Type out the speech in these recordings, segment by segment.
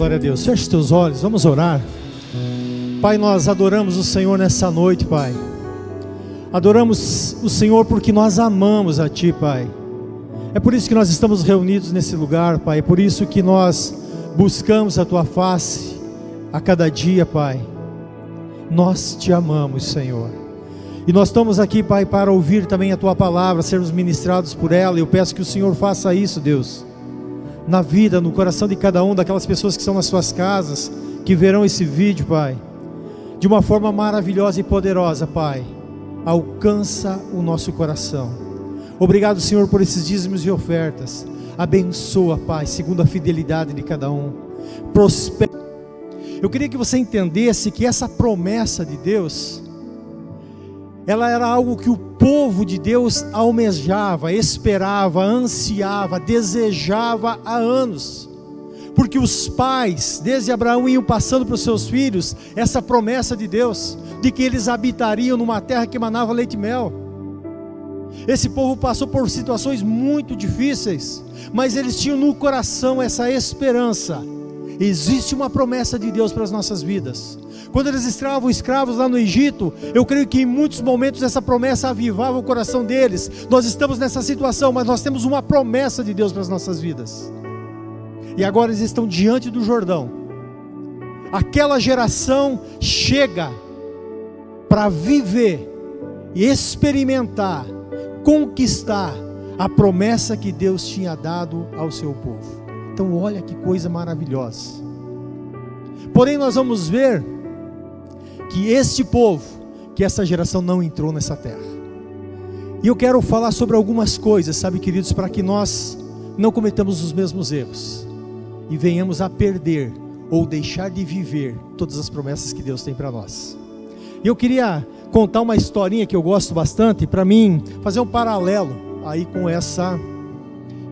Glória a Deus. Feche teus olhos, vamos orar. Pai, nós adoramos o Senhor nessa noite, Pai. Adoramos o Senhor porque nós amamos a Ti, Pai. É por isso que nós estamos reunidos nesse lugar, Pai. É por isso que nós buscamos a Tua face a cada dia, Pai. Nós te amamos, Senhor. E nós estamos aqui, Pai, para ouvir também a Tua palavra, sermos ministrados por ela. Eu peço que o Senhor faça isso, Deus na vida, no coração de cada um daquelas pessoas que estão nas suas casas, que verão esse vídeo, Pai, de uma forma maravilhosa e poderosa, Pai. Alcança o nosso coração. Obrigado, Senhor, por esses dízimos e ofertas. Abençoa, Pai, segundo a fidelidade de cada um. Prospera. Eu queria que você entendesse que essa promessa de Deus, ela era algo que o povo de Deus almejava, esperava, ansiava, desejava há anos. Porque os pais, desde Abraão, iam passando para os seus filhos essa promessa de Deus, de que eles habitariam numa terra que emanava leite e mel. Esse povo passou por situações muito difíceis, mas eles tinham no coração essa esperança. Existe uma promessa de Deus para as nossas vidas. Quando eles estavam escravos lá no Egito, eu creio que em muitos momentos essa promessa avivava o coração deles. Nós estamos nessa situação, mas nós temos uma promessa de Deus para as nossas vidas. E agora eles estão diante do Jordão. Aquela geração chega para viver e experimentar, conquistar a promessa que Deus tinha dado ao seu povo. Então, olha que coisa maravilhosa. Porém, nós vamos ver que este povo, que essa geração não entrou nessa terra. E eu quero falar sobre algumas coisas, sabe, queridos, para que nós não cometamos os mesmos erros e venhamos a perder ou deixar de viver todas as promessas que Deus tem para nós. Eu queria contar uma historinha que eu gosto bastante, para mim fazer um paralelo aí com essa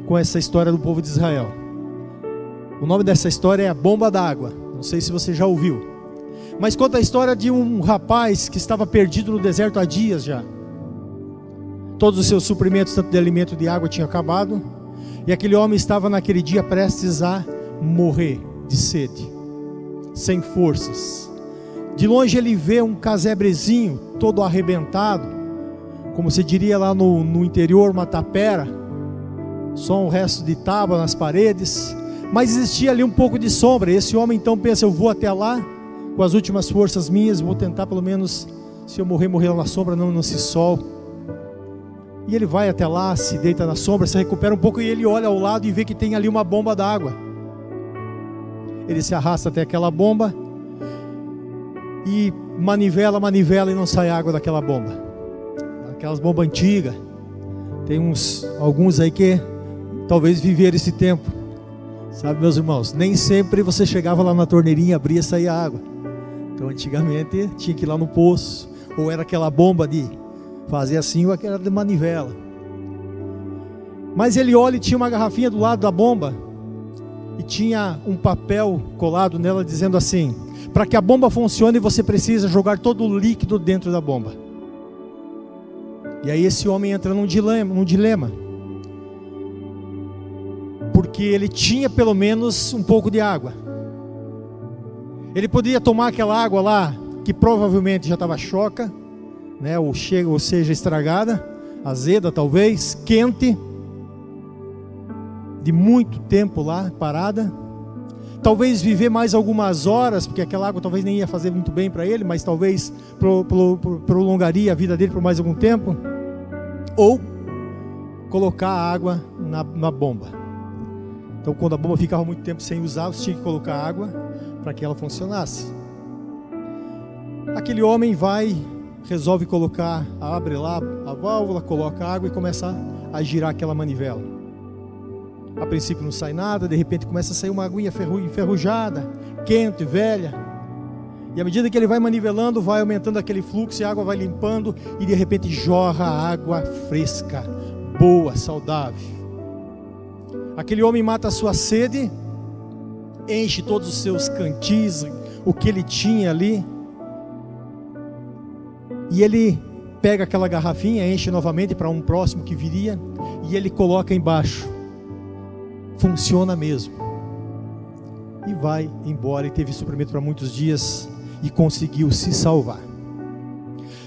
com essa história do povo de Israel. O nome dessa história é a bomba d'água. Não sei se você já ouviu mas conta a história de um rapaz que estava perdido no deserto há dias já. Todos os seus suprimentos, tanto de alimento e de água, tinham acabado, e aquele homem estava naquele dia prestes a morrer de sede, sem forças. De longe ele vê um casebrezinho todo arrebentado, como se diria lá no, no interior, uma tapera, só um resto de tábua nas paredes, mas existia ali um pouco de sombra. Esse homem então pensa: eu vou até lá com as últimas forças minhas, vou tentar pelo menos, se eu morrer, morrer na sombra, não nesse sol. E ele vai até lá, se deita na sombra, se recupera um pouco e ele olha ao lado e vê que tem ali uma bomba d'água. Ele se arrasta até aquela bomba e manivela, manivela e não sai água daquela bomba. Aquelas bombas antigas. Tem uns alguns aí que talvez viveram esse tempo. Sabe, meus irmãos, nem sempre você chegava lá na torneirinha, abria e saía água. Então antigamente tinha que ir lá no poço, ou era aquela bomba de fazer assim, ou aquela de manivela. Mas ele olha e tinha uma garrafinha do lado da bomba, e tinha um papel colado nela dizendo assim: para que a bomba funcione, você precisa jogar todo o líquido dentro da bomba. E aí esse homem entra num dilema, num dilema. Porque ele tinha pelo menos um pouco de água. Ele podia tomar aquela água lá, que provavelmente já estava choca, né, ou, chega, ou seja, estragada, azeda talvez, quente, de muito tempo lá parada. Talvez viver mais algumas horas, porque aquela água talvez nem ia fazer muito bem para ele, mas talvez pro, pro, pro, prolongaria a vida dele por mais algum tempo. Ou colocar a água na, na bomba. Então, quando a bomba ficava muito tempo sem usar, você tinha que colocar água para que ela funcionasse. Aquele homem vai, resolve colocar, abre lá a válvula, coloca água e começa a girar aquela manivela. A princípio não sai nada, de repente começa a sair uma aguinha enferrujada, quente, velha. E à medida que ele vai manivelando, vai aumentando aquele fluxo e a água vai limpando e de repente jorra água fresca, boa, saudável. Aquele homem mata a sua sede enche todos os seus cantis, o que ele tinha ali. E ele pega aquela garrafinha, enche novamente para um próximo que viria, e ele coloca embaixo. Funciona mesmo. e vai embora e teve suprimento para muitos dias e conseguiu se salvar.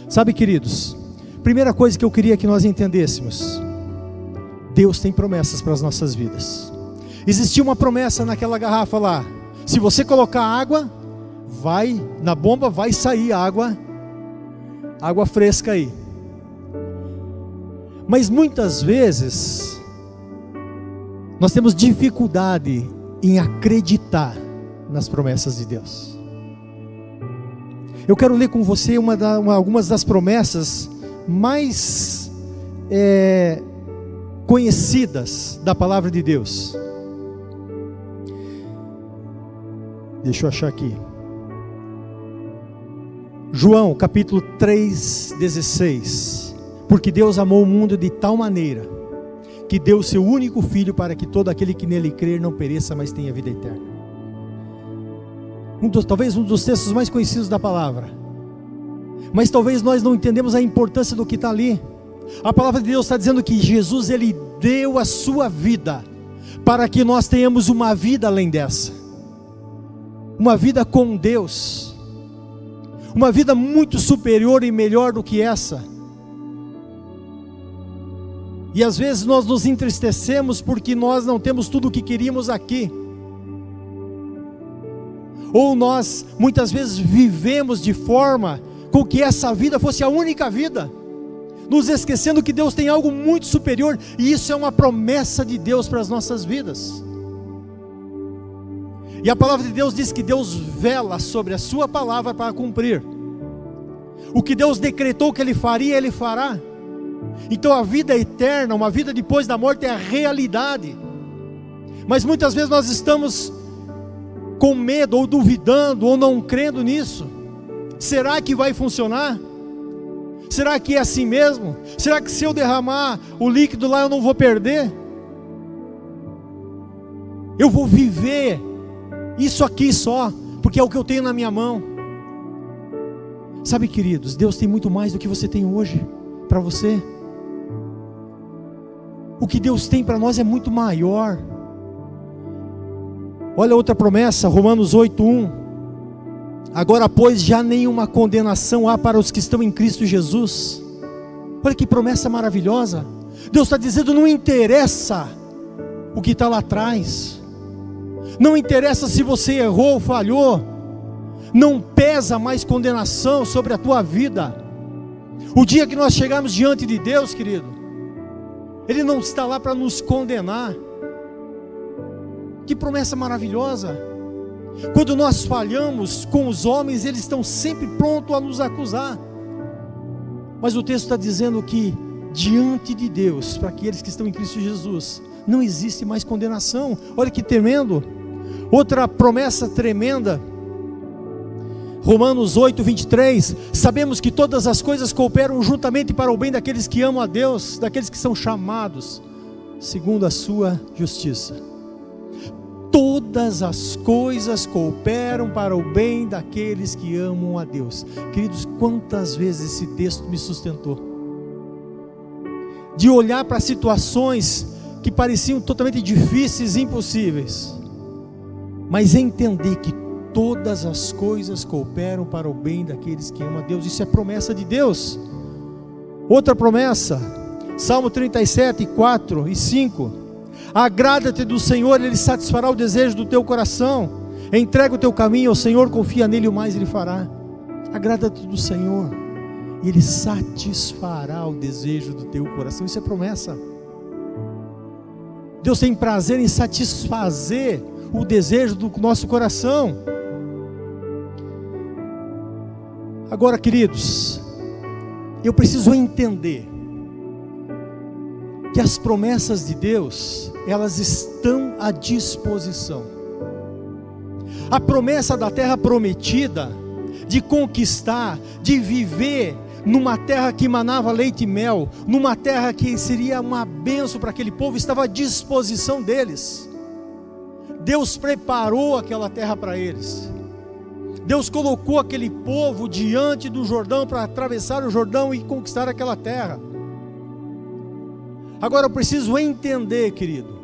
Sabe, queridos, primeira coisa que eu queria que nós entendêssemos: Deus tem promessas para as nossas vidas. Existia uma promessa naquela garrafa lá: se você colocar água, vai na bomba vai sair água, água fresca aí. Mas muitas vezes nós temos dificuldade em acreditar nas promessas de Deus. Eu quero ler com você uma da, uma, algumas das promessas mais é, conhecidas da palavra de Deus. Deixa eu achar aqui. João capítulo 3, 16. Porque Deus amou o mundo de tal maneira que deu seu único filho para que todo aquele que nele crer não pereça, mas tenha vida eterna. Um dos, talvez um dos textos mais conhecidos da palavra. Mas talvez nós não entendemos a importância do que está ali. A palavra de Deus está dizendo que Jesus ele deu a sua vida para que nós tenhamos uma vida além dessa, uma vida com Deus, uma vida muito superior e melhor do que essa. E às vezes nós nos entristecemos porque nós não temos tudo o que queríamos aqui. Ou nós muitas vezes vivemos de forma com que essa vida fosse a única vida, nos esquecendo que Deus tem algo muito superior e isso é uma promessa de Deus para as nossas vidas. E a palavra de Deus diz que Deus vela sobre a sua palavra para cumprir. O que Deus decretou que ele faria, ele fará. Então a vida eterna, uma vida depois da morte, é a realidade. Mas muitas vezes nós estamos com medo, ou duvidando, ou não crendo nisso. Será que vai funcionar? Será que é assim mesmo? Será que se eu derramar o líquido lá eu não vou perder? Eu vou viver isso aqui só, porque é o que eu tenho na minha mão. Sabe, queridos, Deus tem muito mais do que você tem hoje para você o que Deus tem para nós é muito maior. Olha outra promessa, Romanos 8:1. Agora, pois, já nenhuma condenação há para os que estão em Cristo Jesus. Olha que promessa maravilhosa. Deus está dizendo: não interessa o que está lá atrás, não interessa se você errou ou falhou, não pesa mais condenação sobre a tua vida. O dia que nós chegarmos diante de Deus, querido, ele não está lá para nos condenar. Que promessa maravilhosa! Quando nós falhamos com os homens, eles estão sempre prontos a nos acusar. Mas o texto está dizendo que diante de Deus, para aqueles que estão em Cristo Jesus, não existe mais condenação. Olha que tremendo. Outra promessa tremenda Romanos 8, 23, sabemos que todas as coisas cooperam juntamente para o bem daqueles que amam a Deus, daqueles que são chamados, segundo a sua justiça. Todas as coisas cooperam para o bem daqueles que amam a Deus. Queridos, quantas vezes esse texto me sustentou? De olhar para situações que pareciam totalmente difíceis e impossíveis, mas entender que todas as coisas cooperam para o bem daqueles que amam a Deus. Isso é promessa de Deus. Outra promessa, Salmo 37, 4 e 5. Agrada-te do Senhor, Ele satisfará o desejo do teu coração. Entrega o teu caminho ao Senhor, confia nele, o mais Ele fará. Agrada-te do Senhor, e Ele satisfará o desejo do teu coração. Isso é promessa. Deus tem prazer em satisfazer o desejo do nosso coração. Agora, queridos, eu preciso entender que as promessas de Deus, elas estão à disposição. A promessa da terra prometida, de conquistar, de viver numa terra que manava leite e mel, numa terra que seria uma benção para aquele povo, estava à disposição deles. Deus preparou aquela terra para eles. Deus colocou aquele povo diante do Jordão para atravessar o Jordão e conquistar aquela terra. Agora eu preciso entender, querido,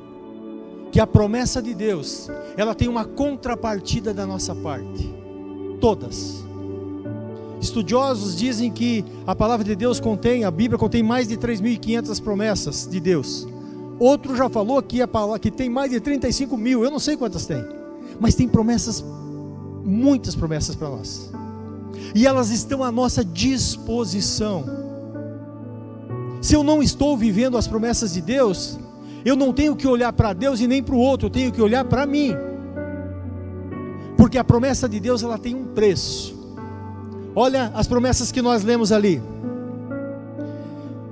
que a promessa de Deus, ela tem uma contrapartida da nossa parte. Todas. Estudiosos dizem que a palavra de Deus contém, a Bíblia contém mais de 3.500 promessas de Deus. Outro já falou que, a palavra, que tem mais de 35 mil, eu não sei quantas tem, mas tem promessas, muitas promessas para nós, e elas estão à nossa disposição. Se eu não estou vivendo as promessas de Deus, eu não tenho que olhar para Deus e nem para o outro, eu tenho que olhar para mim, porque a promessa de Deus ela tem um preço. Olha as promessas que nós lemos ali.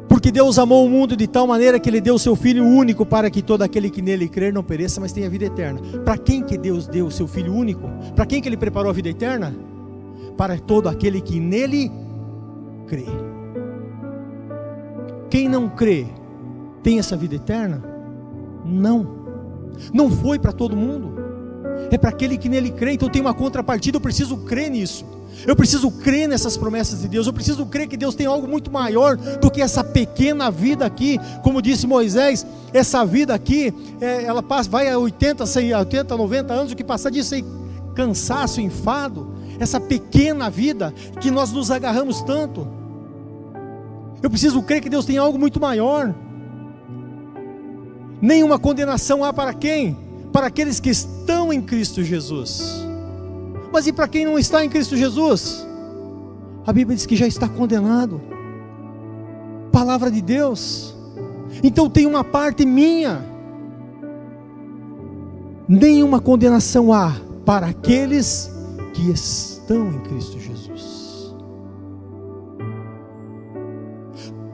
Porque Deus amou o mundo de tal maneira que Ele deu o seu Filho único para que todo aquele que nele crer não pereça, mas tenha vida eterna. Para quem que Deus deu o seu Filho único? Para quem que Ele preparou a vida eterna? Para todo aquele que nele crê. Quem não crê tem essa vida eterna? Não. Não foi para todo mundo. É para aquele que nele crê. Então tem uma contrapartida. Eu preciso crer nisso. Eu preciso crer nessas promessas de Deus. Eu preciso crer que Deus tem algo muito maior do que essa pequena vida aqui. Como disse Moisés, essa vida aqui, é, ela passa, vai a 80, 100, 80, 90 anos. O que passar disso aí, cansaço, enfado. Essa pequena vida que nós nos agarramos tanto. Eu preciso crer que Deus tem algo muito maior. Nenhuma condenação há para quem? Para aqueles que estão em Cristo Jesus. Mas e para quem não está em Cristo Jesus? A Bíblia diz que já está condenado. Palavra de Deus. Então tem uma parte minha. Nenhuma condenação há para aqueles que estão em Cristo Jesus.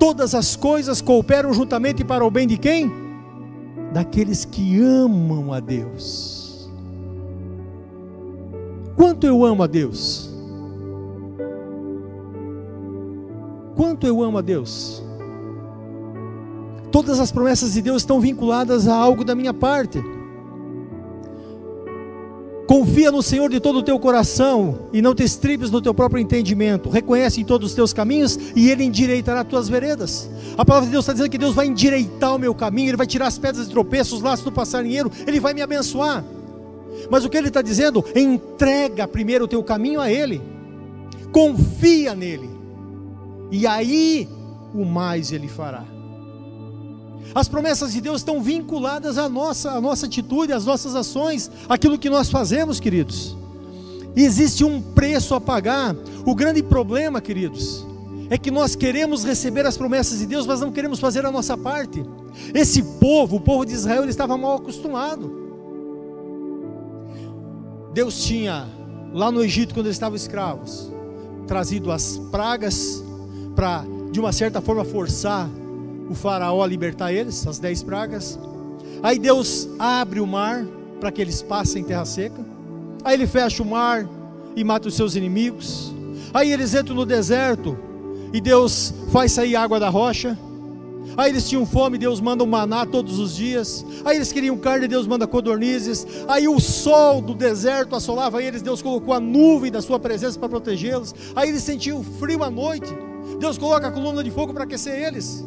Todas as coisas cooperam juntamente para o bem de quem? Daqueles que amam a Deus Quanto eu amo a Deus? Quanto eu amo a Deus? Todas as promessas de Deus estão vinculadas a algo da minha parte. Confia no Senhor de todo o teu coração e não te estribes no teu próprio entendimento. Reconhece em todos os teus caminhos e Ele endireitará as tuas veredas. A palavra de Deus está dizendo que Deus vai endireitar o meu caminho, Ele vai tirar as pedras de tropeço, os laços do passarinheiro, Ele vai me abençoar. Mas o que ele está dizendo? Entrega primeiro o teu caminho a Ele, confia nele, e aí o mais Ele fará. As promessas de Deus estão vinculadas à nossa, à nossa atitude, às nossas ações, aquilo que nós fazemos, queridos. Existe um preço a pagar. O grande problema, queridos, é que nós queremos receber as promessas de Deus, mas não queremos fazer a nossa parte. Esse povo, o povo de Israel, ele estava mal acostumado. Deus tinha, lá no Egito, quando eles estavam escravos, trazido as pragas para, de uma certa forma, forçar o faraó a libertar eles, as dez pragas. Aí Deus abre o mar para que eles passem em terra seca. Aí ele fecha o mar e mata os seus inimigos. Aí eles entram no deserto e Deus faz sair água da rocha. Aí eles tinham fome, Deus manda um maná todos os dias. Aí eles queriam carne, Deus manda codornizes. Aí o sol do deserto assolava eles, Deus colocou a nuvem da sua presença para protegê-los. Aí eles sentiam frio à noite. Deus coloca a coluna de fogo para aquecer eles.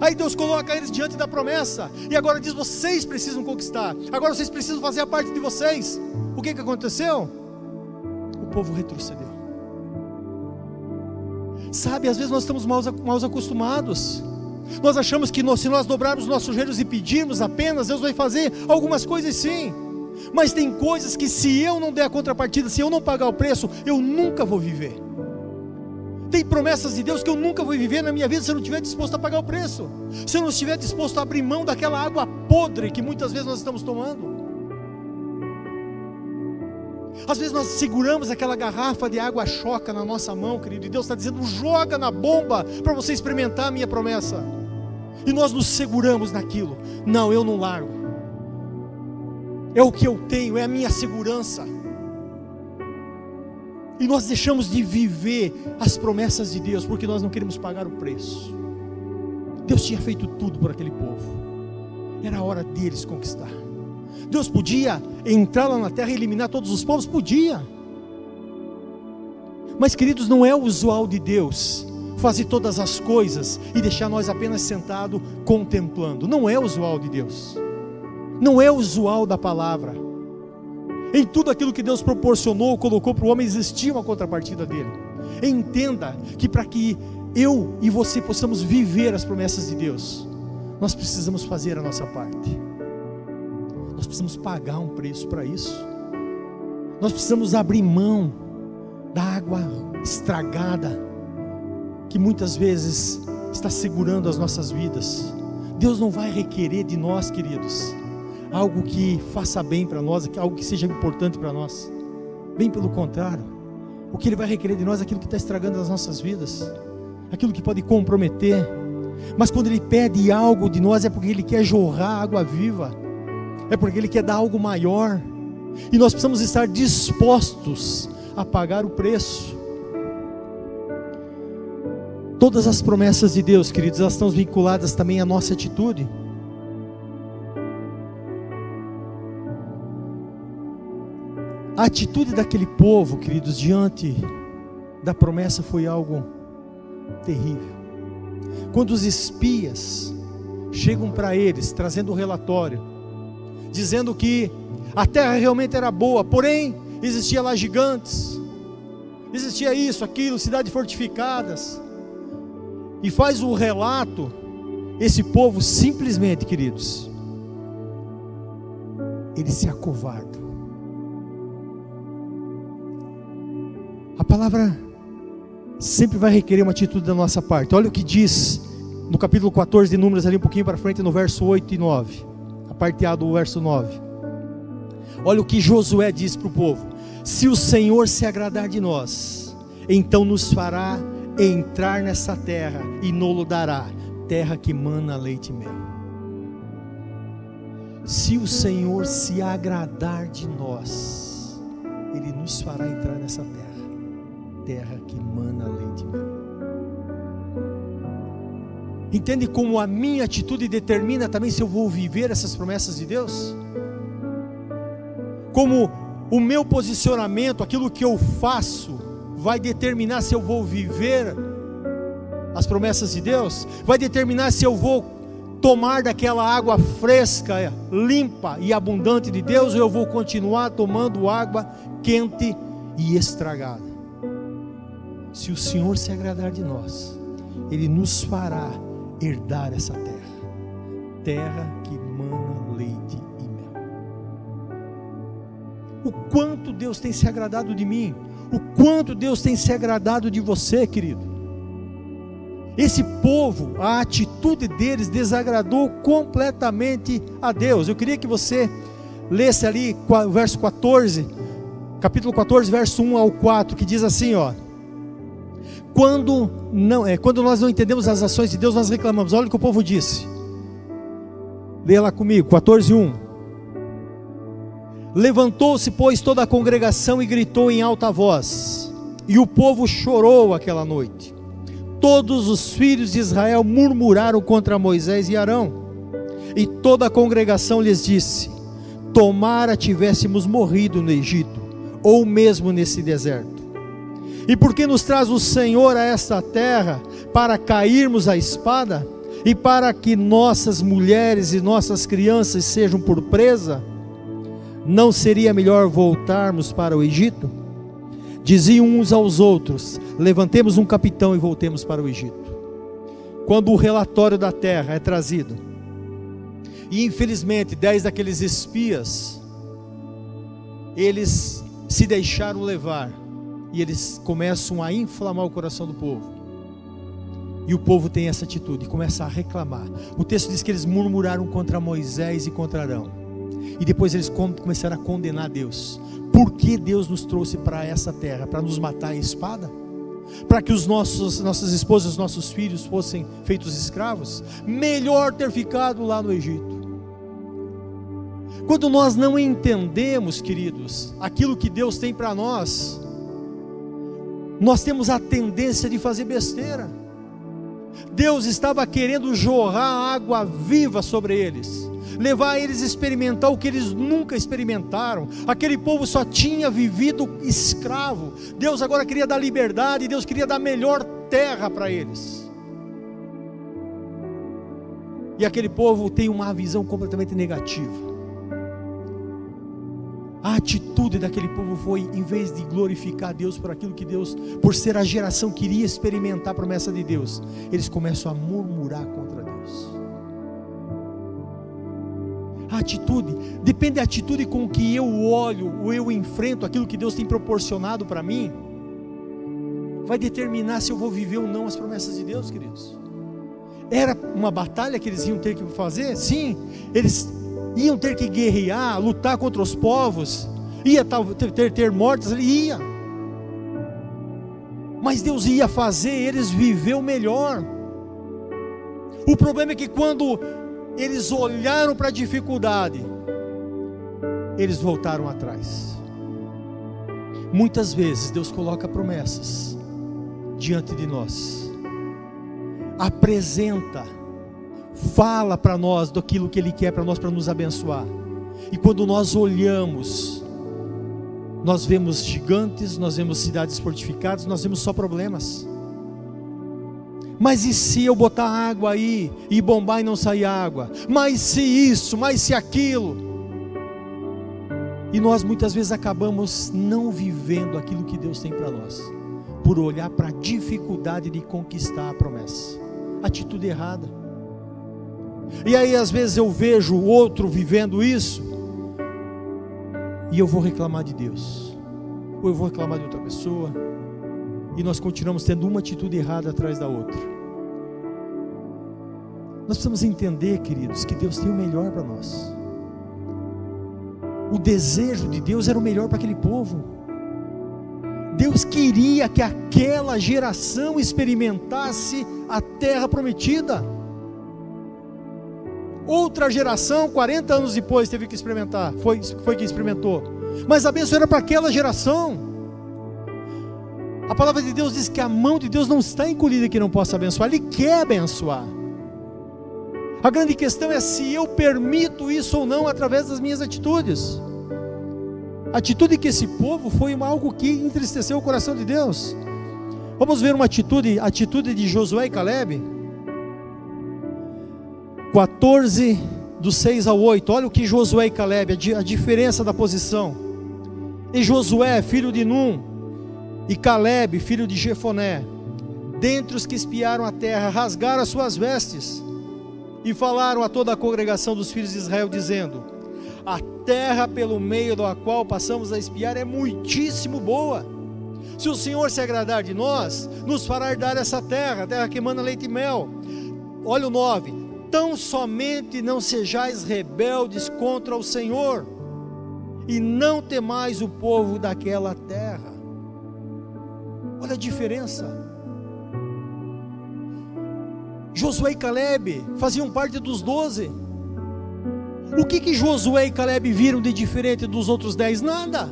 Aí Deus coloca eles diante da promessa. E agora diz: vocês precisam conquistar. Agora vocês precisam fazer a parte de vocês. O que, que aconteceu? O povo retrocedeu. Sabe, às vezes nós estamos mal, acostumados. Nós achamos que nós, se nós dobrarmos nossos joelhos e pedirmos apenas, Deus vai fazer algumas coisas sim. Mas tem coisas que se eu não der a contrapartida, se eu não pagar o preço, eu nunca vou viver. Tem promessas de Deus que eu nunca vou viver na minha vida se eu não estiver disposto a pagar o preço. Se eu não estiver disposto a abrir mão daquela água podre que muitas vezes nós estamos tomando. Às vezes nós seguramos aquela garrafa de água choca na nossa mão, querido, e Deus está dizendo: joga na bomba para você experimentar a minha promessa e nós nos seguramos naquilo. Não, eu não largo. É o que eu tenho, é a minha segurança. E nós deixamos de viver as promessas de Deus porque nós não queremos pagar o preço. Deus tinha feito tudo por aquele povo. Era a hora deles conquistar. Deus podia entrar lá na terra e eliminar todos os povos? Podia. Mas, queridos, não é o usual de Deus fazer todas as coisas e deixar nós apenas sentado contemplando. Não é usual de Deus. não é usual da palavra. Em tudo aquilo que Deus proporcionou, colocou para o homem, existia uma contrapartida dele. Entenda que para que eu e você possamos viver as promessas de Deus, nós precisamos fazer a nossa parte. Nós precisamos pagar um preço para isso. Nós precisamos abrir mão da água estragada que muitas vezes está segurando as nossas vidas. Deus não vai requerer de nós, queridos, algo que faça bem para nós, algo que seja importante para nós. Bem pelo contrário, o que Ele vai requerer de nós é aquilo que está estragando as nossas vidas, aquilo que pode comprometer. Mas quando Ele pede algo de nós é porque Ele quer jorrar água viva, é porque Ele quer dar algo maior, e nós precisamos estar dispostos a pagar o preço. Todas as promessas de Deus, queridos, elas estão vinculadas também à nossa atitude. A atitude daquele povo, queridos, diante da promessa foi algo terrível. Quando os espias chegam para eles trazendo o um relatório, dizendo que a terra realmente era boa, porém existia lá gigantes, existia isso, aquilo, cidades fortificadas. E faz o relato, esse povo simplesmente, queridos, ele se acovarda. A palavra sempre vai requerer uma atitude da nossa parte. Olha o que diz no capítulo 14 de Números, ali um pouquinho para frente, no verso 8 e 9. A parte A do verso 9. Olha o que Josué diz para o povo: Se o Senhor se agradar de nós, então nos fará entrar nessa terra e nolo dará, terra que mana leite e mel. Se o Senhor se agradar de nós, Ele nos fará entrar nessa terra terra que mana leite e mel. Entende como a minha atitude determina também se eu vou viver essas promessas de Deus? Como o meu posicionamento, aquilo que eu faço, vai determinar se eu vou viver as promessas de Deus? Vai determinar se eu vou tomar daquela água fresca, limpa e abundante de Deus ou eu vou continuar tomando água quente e estragada? Se o Senhor se agradar de nós, Ele nos fará herdar essa terra, terra que mana leite e mel. O quanto Deus tem se agradado de mim, o quanto Deus tem se agradado de você, querido. Esse povo, a atitude deles desagradou completamente a Deus. Eu queria que você lesse ali o verso 14, capítulo 14, verso 1 ao 4, que diz assim, ó: quando não é, quando nós não entendemos as ações de Deus, nós reclamamos. Olha o que o povo disse. Leia lá comigo, 14:1. Levantou-se, pois, toda a congregação e gritou em alta voz. E o povo chorou aquela noite. Todos os filhos de Israel murmuraram contra Moisés e Arão. E toda a congregação lhes disse: Tomara tivéssemos morrido no Egito, ou mesmo nesse deserto e porque nos traz o Senhor a esta terra para cairmos a espada e para que nossas mulheres e nossas crianças sejam por presa? Não seria melhor voltarmos para o Egito? Diziam uns aos outros: Levantemos um capitão e voltemos para o Egito. Quando o relatório da terra é trazido, e infelizmente dez daqueles espias, eles se deixaram levar e eles começam a inflamar o coração do povo. E o povo tem essa atitude, começa a reclamar. O texto diz que eles murmuraram contra Moisés e contra Arão. E depois eles começaram a condenar Deus. Por que Deus nos trouxe para essa terra? Para nos matar em espada? Para que os nossos, nossas esposas, nossos filhos fossem feitos escravos? Melhor ter ficado lá no Egito. Quando nós não entendemos, queridos, aquilo que Deus tem para nós, nós temos a tendência de fazer besteira. Deus estava querendo jorrar água viva sobre eles, levar eles a experimentar o que eles nunca experimentaram. Aquele povo só tinha vivido escravo. Deus agora queria dar liberdade, Deus queria dar melhor terra para eles. E aquele povo tem uma visão completamente negativa. A atitude daquele povo foi, em vez de glorificar Deus por aquilo que Deus, por ser a geração que iria experimentar a promessa de Deus, eles começam a murmurar contra Deus. A atitude, depende da atitude com que eu olho, ou eu enfrento aquilo que Deus tem proporcionado para mim, vai determinar se eu vou viver ou não as promessas de Deus, queridos. Era uma batalha que eles iam ter que fazer? Sim, eles iam ter que guerrear, lutar contra os povos, ia ter, ter, mortes, ele ia. Mas Deus ia fazer eles viver o melhor. O problema é que quando eles olharam para a dificuldade, eles voltaram atrás. Muitas vezes Deus coloca promessas diante de nós, apresenta, fala para nós daquilo que Ele quer para nós, para nos abençoar. E quando nós olhamos, nós vemos gigantes, nós vemos cidades fortificadas, nós vemos só problemas. Mas e se eu botar água aí e bombar e não sair água? Mas se isso, mas se aquilo? E nós muitas vezes acabamos não vivendo aquilo que Deus tem para nós, por olhar para a dificuldade de conquistar a promessa. Atitude errada. E aí às vezes eu vejo o outro vivendo isso, e eu vou reclamar de Deus, ou eu vou reclamar de outra pessoa, e nós continuamos tendo uma atitude errada atrás da outra. Nós precisamos entender, queridos, que Deus tem o melhor para nós. O desejo de Deus era o melhor para aquele povo. Deus queria que aquela geração experimentasse a terra prometida. Outra geração, 40 anos depois, teve que experimentar, foi, foi que experimentou. Mas a bênção era para aquela geração. A palavra de Deus diz que a mão de Deus não está encolhida que não possa abençoar, Ele quer abençoar. A grande questão é se eu permito isso ou não através das minhas atitudes. A atitude que esse povo foi algo que entristeceu o coração de Deus. Vamos ver uma atitude, atitude de Josué e Caleb. 14 do 6 ao 8. Olha o que Josué e Caleb, a diferença da posição. E Josué, filho de Num, e Caleb, filho de Jefoné, dentre os que espiaram a terra, rasgaram as suas vestes e falaram a toda a congregação dos filhos de Israel, dizendo: A terra pelo meio da qual passamos a espiar é muitíssimo boa. Se o Senhor se agradar de nós, nos fará dar essa terra, terra que manda leite e mel. Olha o 9: Tão somente não sejais rebeldes contra o Senhor, e não temais o povo daquela terra Olha a diferença. Josué e Caleb faziam parte dos doze. O que que Josué e Caleb viram de diferente dos outros dez? Nada.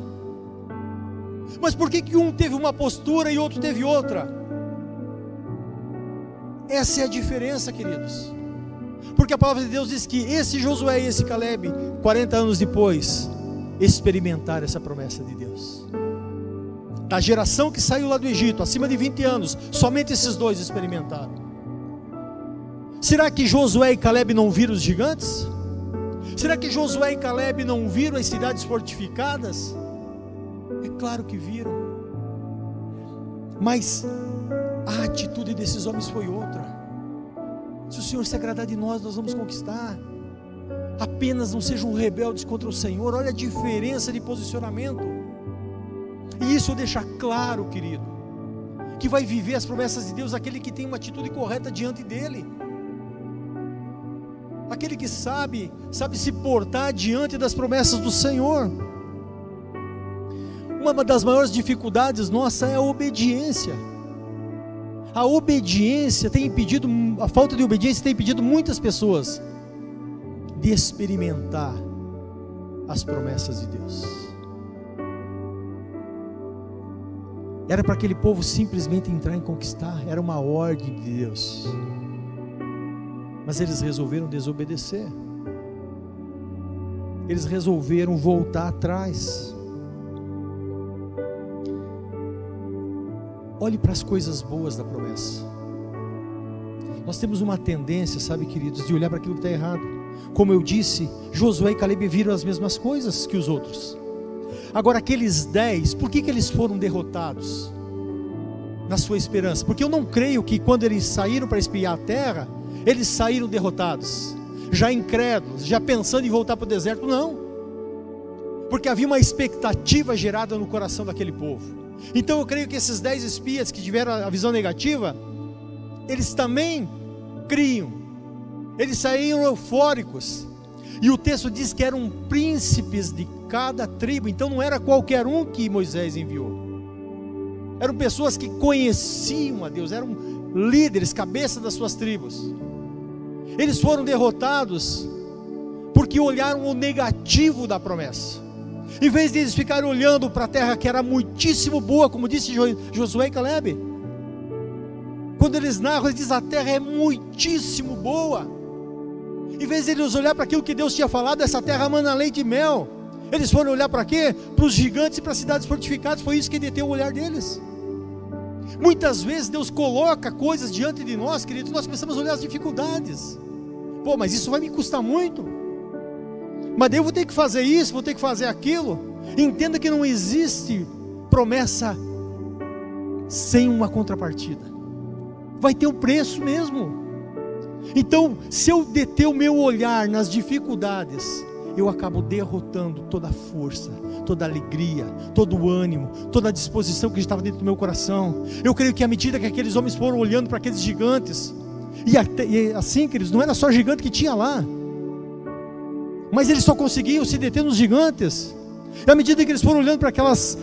Mas por que que um teve uma postura e outro teve outra? Essa é a diferença, queridos. Porque a palavra de Deus diz que esse Josué e esse Caleb, 40 anos depois, experimentaram essa promessa de Deus da geração que saiu lá do Egito, acima de 20 anos, somente esses dois experimentaram. Será que Josué e Caleb não viram os gigantes? Será que Josué e Caleb não viram as cidades fortificadas? É claro que viram. Mas a atitude desses homens foi outra. Se o Senhor se agradar de nós, nós vamos conquistar. Apenas não sejam rebeldes contra o Senhor. Olha a diferença de posicionamento. E isso deixa claro, querido, que vai viver as promessas de Deus aquele que tem uma atitude correta diante dele. Aquele que sabe, sabe se portar diante das promessas do Senhor. Uma das maiores dificuldades nossa é a obediência. A obediência tem impedido, a falta de obediência tem impedido muitas pessoas de experimentar as promessas de Deus. Era para aquele povo simplesmente entrar e conquistar, era uma ordem de Deus. Mas eles resolveram desobedecer. Eles resolveram voltar atrás. Olhe para as coisas boas da promessa. Nós temos uma tendência, sabe, queridos, de olhar para aquilo que está errado. Como eu disse, Josué e Caleb viram as mesmas coisas que os outros. Agora, aqueles dez, por que, que eles foram derrotados? Na sua esperança, porque eu não creio que quando eles saíram para espiar a terra, eles saíram derrotados, já incrédulos, já pensando em voltar para o deserto, não, porque havia uma expectativa gerada no coração daquele povo. Então eu creio que esses dez espias que tiveram a visão negativa, eles também criam, eles saíram eufóricos, e o texto diz que eram príncipes de cada tribo, então não era qualquer um que Moisés enviou. Eram pessoas que conheciam a Deus, eram líderes, cabeça das suas tribos. Eles foram derrotados porque olharam o negativo da promessa. Em vez de eles ficarem olhando para a terra que era muitíssimo boa, como disse Josué e Caleb. Quando eles narram, eles dizem: a terra é muitíssimo boa. Em vez de eles olhar para aquilo que Deus tinha falado, essa terra manda leite e mel. Eles foram olhar para quê? Para os gigantes e para as cidades fortificadas. Foi isso que deteu o olhar deles. Muitas vezes Deus coloca coisas diante de nós, queridos, nós a olhar as dificuldades. Pô, mas isso vai me custar muito. Mas eu vou ter que fazer isso, vou ter que fazer aquilo. Entenda que não existe promessa sem uma contrapartida. Vai ter um preço mesmo. Então, se eu deter o meu olhar nas dificuldades, eu acabo derrotando toda a força, toda a alegria, todo o ânimo, toda a disposição que estava dentro do meu coração. Eu creio que à medida que aqueles homens foram olhando para aqueles gigantes, e, até, e assim, queridos, não era só gigante que tinha lá, mas eles só conseguiam se deter nos gigantes. E à medida que eles foram olhando para aquelas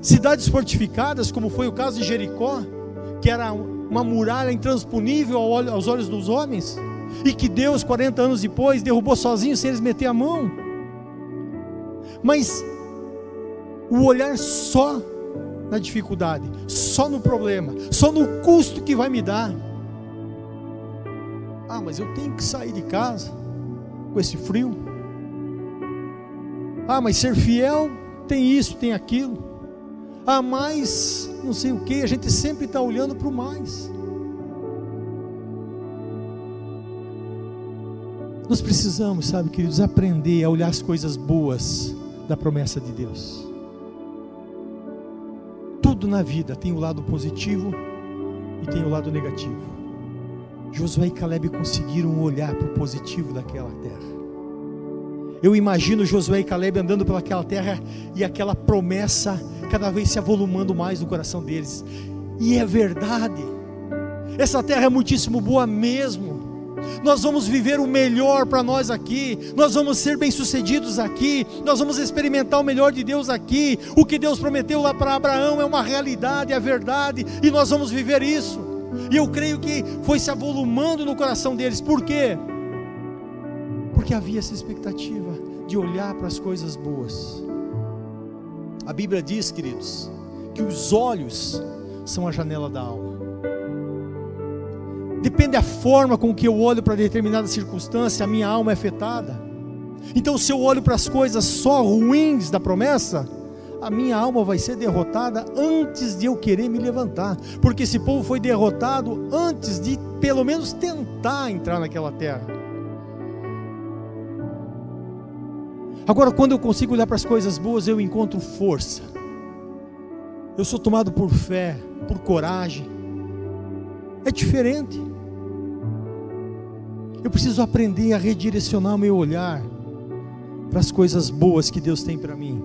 cidades fortificadas, como foi o caso de Jericó, que era uma muralha intransponível aos olhos dos homens, e que Deus, 40 anos depois, derrubou sozinho sem eles meter a mão. Mas o olhar só na dificuldade, só no problema, só no custo que vai me dar. Ah, mas eu tenho que sair de casa com esse frio. Ah, mas ser fiel tem isso, tem aquilo a mais não sei o que, a gente sempre está olhando para o mais. Nós precisamos, sabe, queridos, aprender a olhar as coisas boas da promessa de Deus. Tudo na vida tem o lado positivo e tem o lado negativo. Josué e Caleb conseguiram olhar para o positivo daquela terra. Eu imagino Josué e Caleb andando pelaquela terra e aquela promessa cada vez se avolumando mais no coração deles. E é verdade. Essa terra é muitíssimo boa mesmo. Nós vamos viver o melhor para nós aqui, nós vamos ser bem-sucedidos aqui, nós vamos experimentar o melhor de Deus aqui. O que Deus prometeu lá para Abraão é uma realidade, é verdade, e nós vamos viver isso. E eu creio que foi se avolumando no coração deles, por quê? Porque havia essa expectativa de olhar para as coisas boas. A Bíblia diz, queridos, que os olhos são a janela da alma. Depende da forma com que eu olho para determinada circunstância, a minha alma é afetada. Então, se eu olho para as coisas só ruins da promessa, a minha alma vai ser derrotada antes de eu querer me levantar, porque esse povo foi derrotado antes de pelo menos tentar entrar naquela terra. Agora, quando eu consigo olhar para as coisas boas, eu encontro força. Eu sou tomado por fé, por coragem. É diferente. Eu preciso aprender a redirecionar o meu olhar para as coisas boas que Deus tem para mim.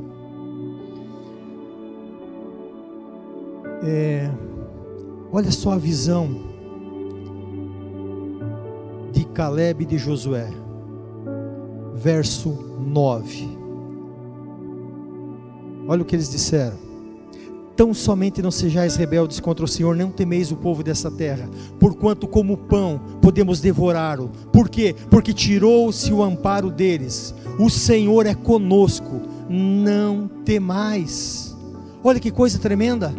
É, olha só a visão de Caleb e de Josué verso 9. Olha o que eles disseram. Tão somente não sejais rebeldes contra o Senhor, não temeis o povo dessa terra, porquanto como pão podemos devorá-lo. Por quê? Porque tirou-se o amparo deles. O Senhor é conosco, não temais. Olha que coisa tremenda.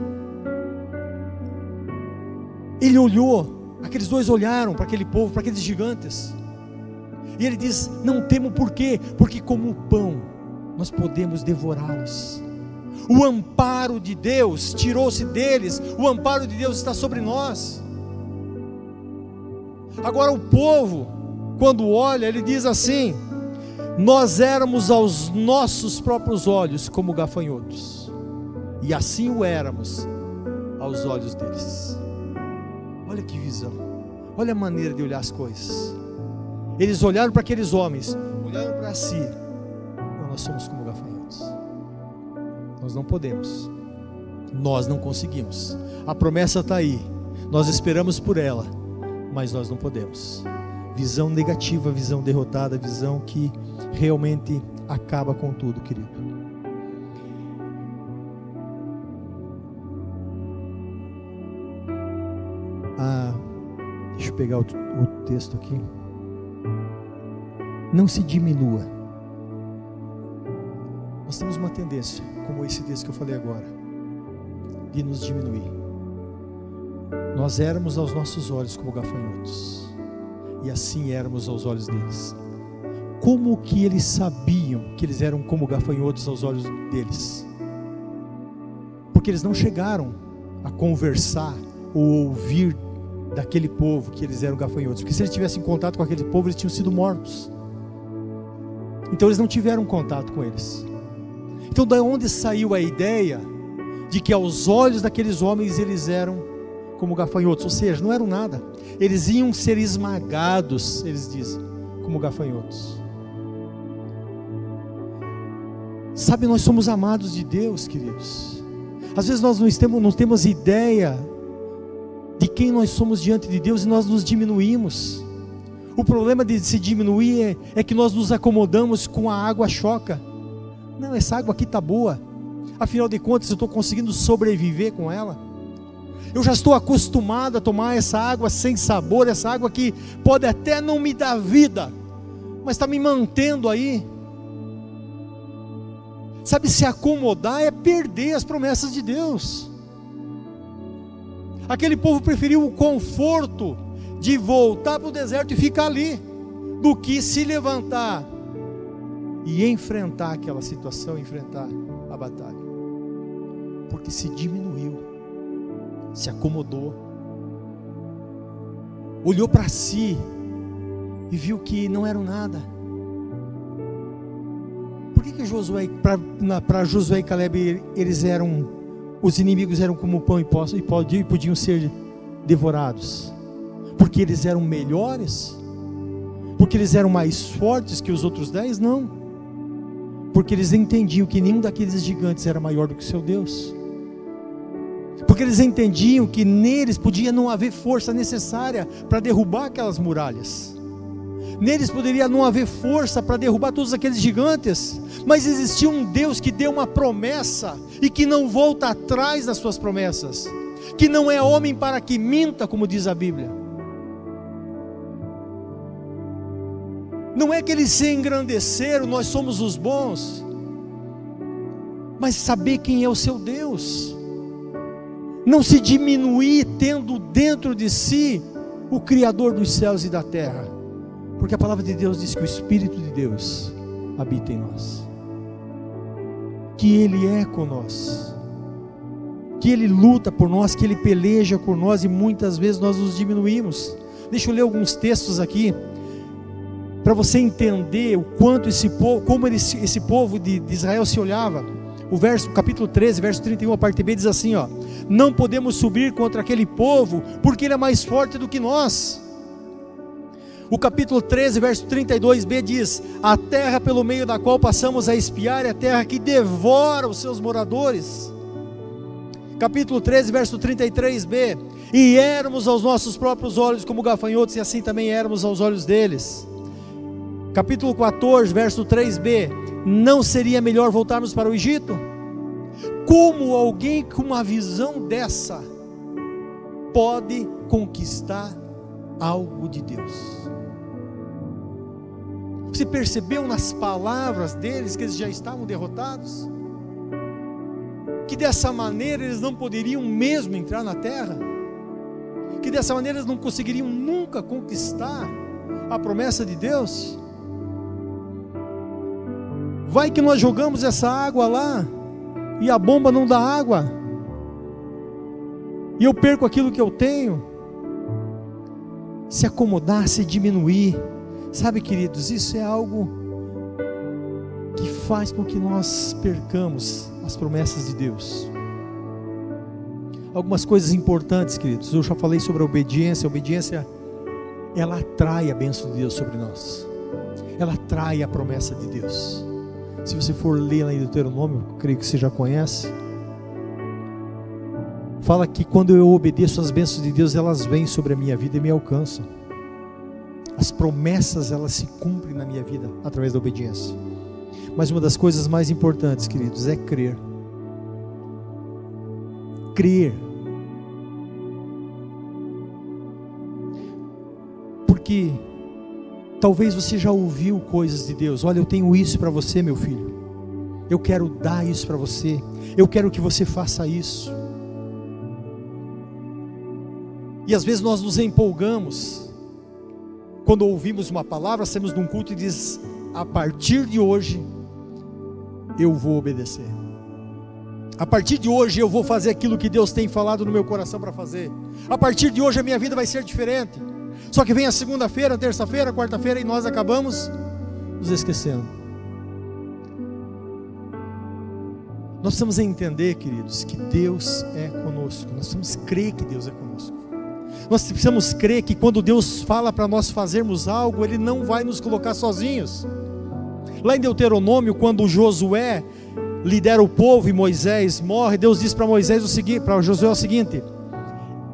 Ele olhou, aqueles dois olharam para aquele povo, para aqueles gigantes. E ele diz: Não temo por quê? Porque, como o pão, nós podemos devorá-los. O amparo de Deus tirou-se deles, o amparo de Deus está sobre nós. Agora, o povo, quando olha, ele diz assim: nós éramos aos nossos próprios olhos como gafanhotos, e assim o éramos aos olhos deles. Olha que visão, olha a maneira de olhar as coisas. Eles olharam para aqueles homens, olharam para si. Nós somos como gafanhotos. Nós não podemos, nós não conseguimos. A promessa está aí, nós esperamos por ela, mas nós não podemos. Visão negativa, visão derrotada, visão que realmente acaba com tudo, querido. Ah, deixa eu pegar o, o texto aqui. Não se diminua. Nós temos uma tendência, como esse texto que eu falei agora, de nos diminuir. Nós éramos aos nossos olhos como gafanhotos, e assim éramos aos olhos deles como que eles sabiam que eles eram como gafanhotos aos olhos deles? Porque eles não chegaram a conversar ou ouvir daquele povo que eles eram gafanhotos. Porque se eles tivessem contato com aquele povo, eles tinham sido mortos. Então eles não tiveram contato com eles. Então, da onde saiu a ideia de que aos olhos daqueles homens eles eram como gafanhotos? Ou seja, não eram nada. Eles iam ser esmagados, eles dizem, como gafanhotos. Sabe, nós somos amados de Deus, queridos. Às vezes nós não temos, não temos ideia de quem nós somos diante de Deus e nós nos diminuímos. O problema de se diminuir é, é que nós nos acomodamos com a água choca. Não, essa água aqui está boa. Afinal de contas, eu estou conseguindo sobreviver com ela. Eu já estou acostumado a tomar essa água sem sabor, essa água que pode até não me dar vida, mas está me mantendo aí. Sabe, se acomodar é perder as promessas de Deus. Aquele povo preferiu o conforto de voltar para o deserto e ficar ali, do que se levantar e enfrentar aquela situação, enfrentar a batalha. Porque se diminuiu, se acomodou, olhou para si e viu que não era nada que Josué, para Josué e Caleb, eles eram, os inimigos eram como pão e pó e podiam ser devorados? Porque eles eram melhores? Porque eles eram mais fortes que os outros dez? Não. Porque eles entendiam que nenhum daqueles gigantes era maior do que seu Deus. Porque eles entendiam que neles podia não haver força necessária para derrubar aquelas muralhas. Neles poderia não haver força para derrubar todos aqueles gigantes, mas existia um Deus que deu uma promessa e que não volta atrás das suas promessas, que não é homem para que minta, como diz a Bíblia. Não é que eles se engrandeceram, nós somos os bons, mas saber quem é o seu Deus, não se diminuir tendo dentro de si o Criador dos céus e da terra. Porque a palavra de Deus diz que o Espírito de Deus habita em nós. Que Ele é conosco. Que Ele luta por nós, que Ele peleja por nós e muitas vezes nós nos diminuímos. Deixa eu ler alguns textos aqui para você entender o quanto esse povo, como esse povo de, de Israel se olhava. O verso, capítulo 13, verso 31, a parte B diz assim, ó: Não podemos subir contra aquele povo, porque ele é mais forte do que nós. O capítulo 13, verso 32b diz: A terra pelo meio da qual passamos a espiar é a terra que devora os seus moradores. Capítulo 13, verso 33b: E éramos aos nossos próprios olhos como gafanhotos, e assim também éramos aos olhos deles. Capítulo 14, verso 3b: Não seria melhor voltarmos para o Egito? Como alguém com uma visão dessa pode conquistar algo de Deus? Você percebeu nas palavras deles que eles já estavam derrotados? Que dessa maneira eles não poderiam mesmo entrar na terra? Que dessa maneira eles não conseguiriam nunca conquistar a promessa de Deus? Vai que nós jogamos essa água lá e a bomba não dá água, e eu perco aquilo que eu tenho. Se acomodar, se diminuir, Sabe, queridos, isso é algo que faz com que nós percamos as promessas de Deus. Algumas coisas importantes, queridos. Eu já falei sobre a obediência. A obediência, ela atrai a bênção de Deus sobre nós. Ela atrai a promessa de Deus. Se você for ler lá em Deuteronômio, creio que você já conhece. Fala que quando eu obedeço às bênçãos de Deus, elas vêm sobre a minha vida e me alcançam. As promessas, elas se cumprem na minha vida através da obediência. Mas uma das coisas mais importantes, queridos, é crer. Crer. Porque talvez você já ouviu coisas de Deus. Olha, eu tenho isso para você, meu filho. Eu quero dar isso para você. Eu quero que você faça isso. E às vezes nós nos empolgamos quando ouvimos uma palavra, saímos de um culto e diz: a partir de hoje eu vou obedecer. A partir de hoje eu vou fazer aquilo que Deus tem falado no meu coração para fazer. A partir de hoje a minha vida vai ser diferente. Só que vem a segunda-feira, terça-feira, quarta-feira e nós acabamos nos esquecendo. Nós precisamos entender, queridos, que Deus é conosco. Nós precisamos crer que Deus é conosco. Nós precisamos crer que quando Deus fala para nós fazermos algo, Ele não vai nos colocar sozinhos. Lá em Deuteronômio, quando Josué lidera o povo e Moisés morre, Deus diz para Moisés o seguinte, para Josué o seguinte: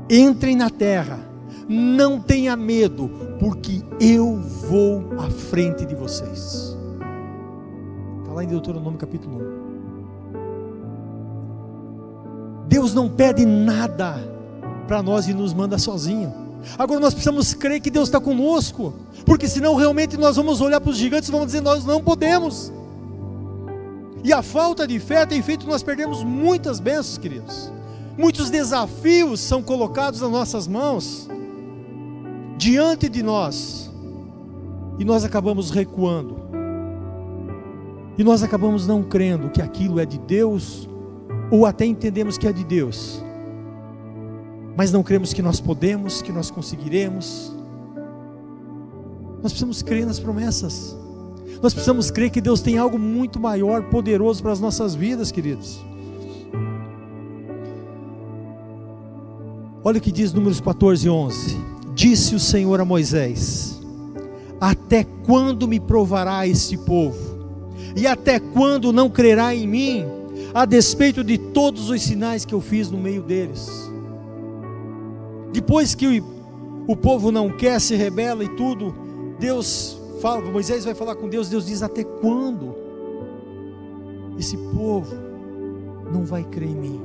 entrem na terra, não tenha medo, porque eu vou à frente de vocês. Está lá em Deuteronômio capítulo 1. Deus não pede nada para nós e nos manda sozinho. Agora nós precisamos crer que Deus está conosco, porque senão realmente nós vamos olhar para os gigantes e vamos dizer: nós não podemos. E a falta de fé tem feito nós perdermos muitas bênçãos, queridos. Muitos desafios são colocados nas nossas mãos, diante de nós, e nós acabamos recuando, e nós acabamos não crendo que aquilo é de Deus, ou até entendemos que é de Deus, mas não cremos que nós podemos, que nós conseguiremos. Nós precisamos crer nas promessas. Nós precisamos crer que Deus tem algo muito maior, poderoso para as nossas vidas, queridos. Olha o que diz Números 14, 11. Disse o Senhor a Moisés: Até quando me provará este povo? E até quando não crerá em mim, a despeito de todos os sinais que eu fiz no meio deles? Depois que o povo não quer, se rebela e tudo, Deus fala, Moisés vai falar com Deus, Deus diz: Até quando esse povo não vai crer em mim?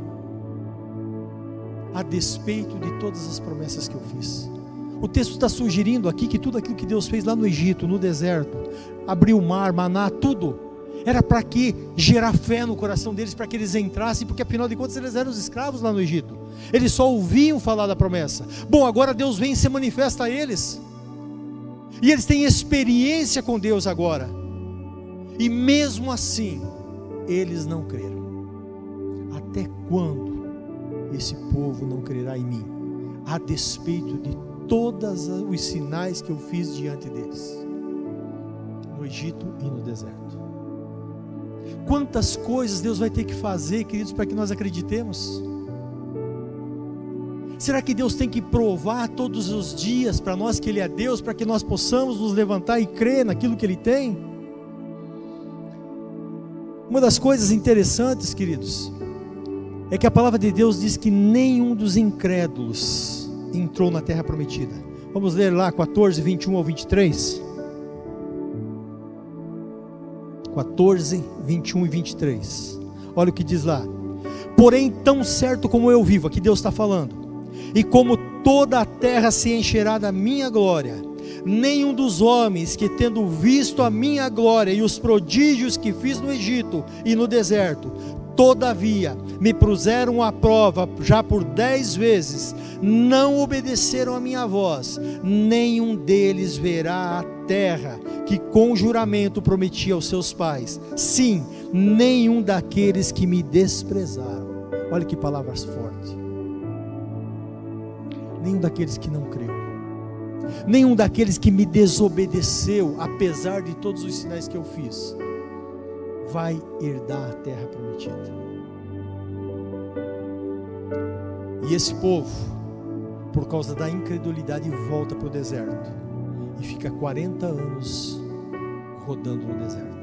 A despeito de todas as promessas que eu fiz. O texto está sugerindo aqui que tudo aquilo que Deus fez lá no Egito, no deserto, abriu o mar, maná, tudo, era para que gerar fé no coração deles, para que eles entrassem, porque afinal de contas eles eram os escravos lá no Egito. Eles só ouviam falar da promessa. Bom, agora Deus vem e se manifesta a eles. E eles têm experiência com Deus agora. E mesmo assim, eles não creram. Até quando esse povo não crerá em mim? A despeito de todos os sinais que eu fiz diante deles, no Egito e no deserto. Quantas coisas Deus vai ter que fazer, queridos, para que nós acreditemos? Será que Deus tem que provar todos os dias para nós que Ele é Deus, para que nós possamos nos levantar e crer naquilo que Ele tem? Uma das coisas interessantes, queridos, é que a palavra de Deus diz que nenhum dos incrédulos entrou na terra prometida. Vamos ler lá 14, 21 ao 23. 14, 21 e 23. Olha o que diz lá. Porém, tão certo como eu vivo, aqui Deus está falando, e como toda a terra se encherá da minha glória, nenhum dos homens que, tendo visto a minha glória e os prodígios que fiz no Egito e no deserto, todavia me puseram à prova já por dez vezes, não obedeceram a minha voz, nenhum deles verá a terra que com juramento prometi aos seus pais. Sim, nenhum daqueles que me desprezaram. Olha que palavras fortes. Nenhum daqueles que não creu. Nenhum daqueles que me desobedeceu, apesar de todos os sinais que eu fiz. Vai herdar a terra prometida. E esse povo, por causa da incredulidade, volta para o deserto e fica 40 anos rodando no deserto.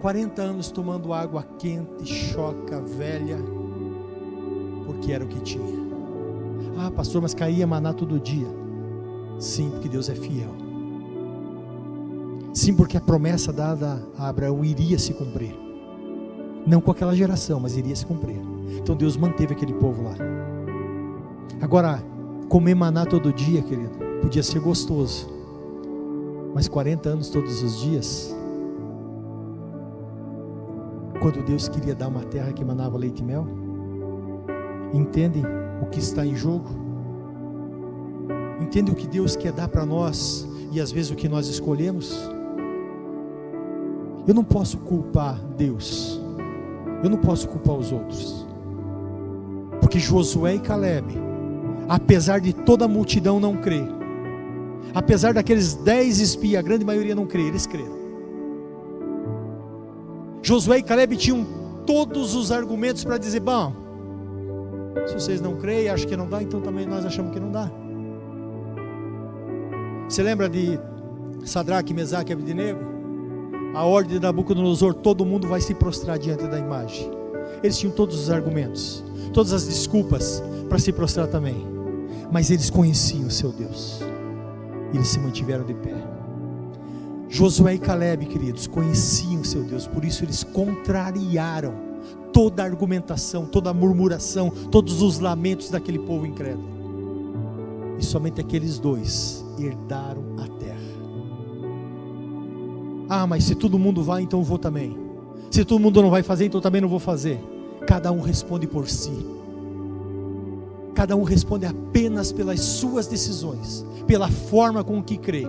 40 anos tomando água quente, choca, velha, porque era o que tinha. Ah, pastor, mas caía maná todo dia. Sim, porque Deus é fiel. Sim, porque a promessa dada a Abraão iria se cumprir. Não com aquela geração, mas iria se cumprir. Então Deus manteve aquele povo lá. Agora, comer maná todo dia, querido, podia ser gostoso. Mas 40 anos todos os dias, quando Deus queria dar uma terra que manava leite e mel, entendem o que está em jogo? Entendem o que Deus quer dar para nós e às vezes o que nós escolhemos? Eu não posso culpar Deus, eu não posso culpar os outros, porque Josué e Caleb, apesar de toda a multidão não crer, apesar daqueles dez espias, a grande maioria não crer, eles creram. Josué e Caleb tinham todos os argumentos para dizer: bom, se vocês não creem, acham que não dá, então também nós achamos que não dá. Você lembra de Sadraque, Mesaque e Abednego? A ordem de Nabucodonosor, todo mundo vai se prostrar diante da imagem. Eles tinham todos os argumentos, todas as desculpas para se prostrar também. Mas eles conheciam o seu Deus. Eles se mantiveram de pé. Josué e Caleb, queridos, conheciam o seu Deus, por isso eles contrariaram toda a argumentação, toda a murmuração, todos os lamentos daquele povo incrédulo. E somente aqueles dois herdaram a terra. Ah, mas se todo mundo vai, então eu vou também. Se todo mundo não vai fazer, então também não vou fazer. Cada um responde por si. Cada um responde apenas pelas suas decisões, pela forma com que crê.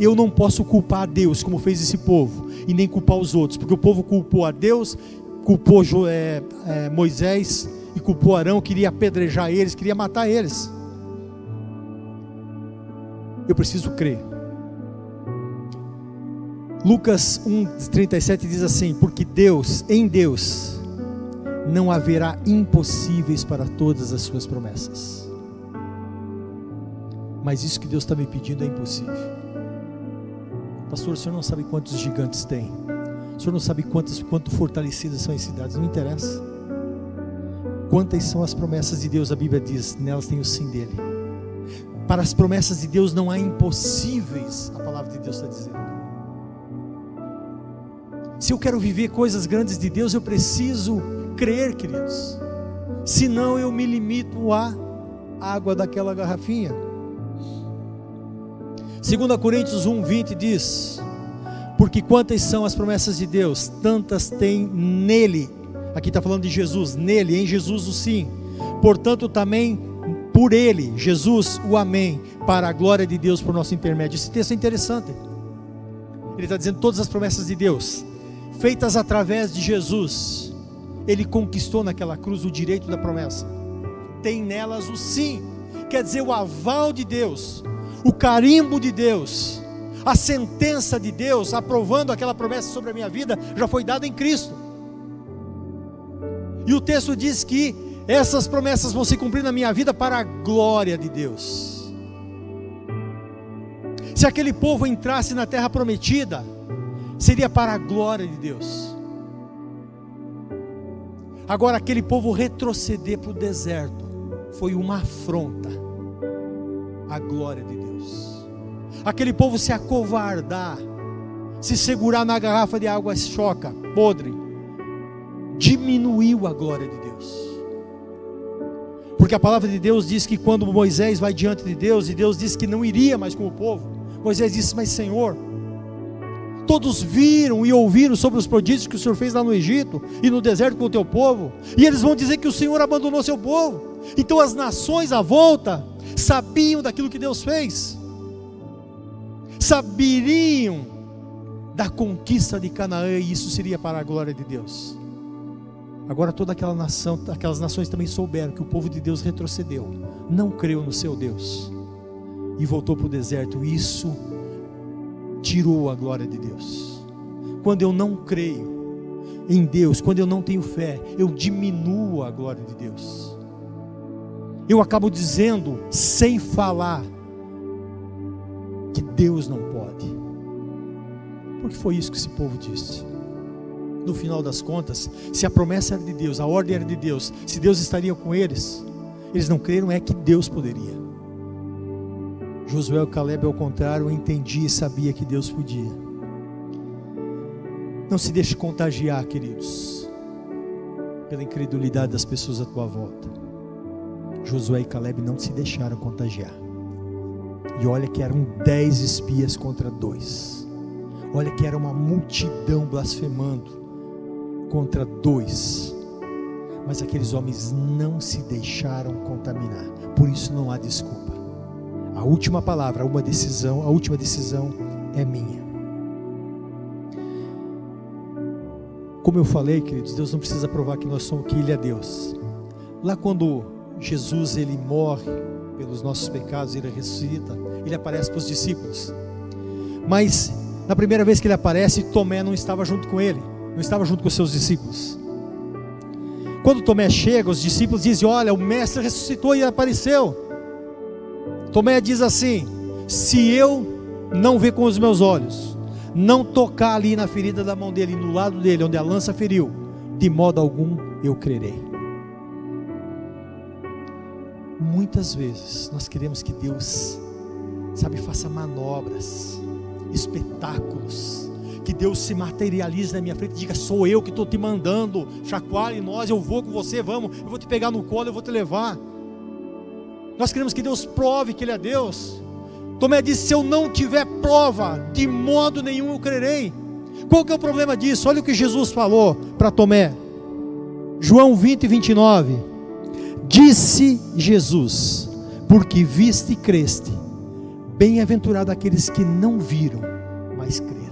Eu não posso culpar a Deus como fez esse povo, e nem culpar os outros, porque o povo culpou a Deus culpou é, é, Moisés e culpou Arão, queria apedrejar eles, queria matar eles. Eu preciso crer. Lucas 1,37 diz assim: Porque Deus, em Deus, não haverá impossíveis para todas as suas promessas. Mas isso que Deus está me pedindo é impossível. Pastor, o senhor não sabe quantos gigantes tem. O senhor não sabe quantas, quanto fortalecidas são as cidades, não interessa. Quantas são as promessas de Deus, a Bíblia diz, nelas tem o sim dele. Para as promessas de Deus não há impossíveis, a palavra de Deus está dizendo. Se eu quero viver coisas grandes de Deus, eu preciso crer, queridos. Senão eu me limito à água daquela garrafinha. 2 Coríntios 1, 20 diz: porque quantas são as promessas de Deus? Tantas tem nele. Aqui está falando de Jesus, nele, em Jesus o sim. Portanto, também por ele, Jesus, o amém, para a glória de Deus por nosso intermédio. Esse texto é interessante. Ele está dizendo todas as promessas de Deus, feitas através de Jesus. Ele conquistou naquela cruz o direito da promessa. Tem nelas o sim, quer dizer, o aval de Deus, o carimbo de Deus a sentença de Deus aprovando aquela promessa sobre a minha vida já foi dada em Cristo. E o texto diz que essas promessas vão se cumprir na minha vida para a glória de Deus. Se aquele povo entrasse na terra prometida, seria para a glória de Deus. Agora, aquele povo retroceder para o deserto foi uma afronta à glória de Deus aquele povo se acovardar, se segurar na garrafa de água choca, podre, diminuiu a glória de Deus. Porque a palavra de Deus diz que quando Moisés vai diante de Deus e Deus disse que não iria mais com o povo, Moisés disse: Mas Senhor, todos viram e ouviram sobre os prodígios que o Senhor fez lá no Egito e no deserto com o teu povo, e eles vão dizer que o Senhor abandonou seu povo. Então as nações à volta sabiam daquilo que Deus fez saberiam da conquista de Canaã e isso seria para a glória de Deus. Agora toda aquela nação, aquelas nações também souberam que o povo de Deus retrocedeu, não creu no seu Deus e voltou para o deserto. Isso tirou a glória de Deus. quando eu não creio em Deus, quando eu não tenho fé, eu diminuo a glória de Deus. Eu acabo dizendo, sem falar, que Deus não pode. Porque foi isso que esse povo disse. No final das contas, se a promessa era de Deus, a ordem era de Deus, se Deus estaria com eles, eles não creram é que Deus poderia. Josué e Caleb, ao contrário, entendia e sabia que Deus podia. Não se deixe contagiar, queridos, pela incredulidade das pessoas à tua volta. Josué e Caleb não se deixaram contagiar. E olha que eram dez espias contra dois. Olha que era uma multidão blasfemando contra dois. Mas aqueles homens não se deixaram contaminar. Por isso não há desculpa. A última palavra, uma decisão, a última decisão é minha. Como eu falei, queridos, Deus não precisa provar que nós somos que Ele é Deus. Lá quando Jesus ele morre pelos nossos pecados, ele ressuscita, ele aparece para os discípulos. Mas na primeira vez que ele aparece, Tomé não estava junto com ele, não estava junto com os seus discípulos. Quando Tomé chega, os discípulos dizem: Olha, o Mestre ressuscitou e apareceu. Tomé diz assim: Se eu não ver com os meus olhos, não tocar ali na ferida da mão dele, no lado dele, onde a lança feriu, de modo algum eu crerei. Muitas vezes nós queremos que Deus, sabe, faça manobras, espetáculos, que Deus se materialize na minha frente e diga: Sou eu que estou te mandando, chacoalhe nós, eu vou com você, vamos, eu vou te pegar no colo, eu vou te levar. Nós queremos que Deus prove que Ele é Deus. Tomé disse: Se eu não tiver prova, de modo nenhum eu crerei. Qual que é o problema disso? Olha o que Jesus falou para Tomé. João 20, 29. Disse Jesus: Porque viste e creste, bem-aventurado aqueles que não viram, mas creram.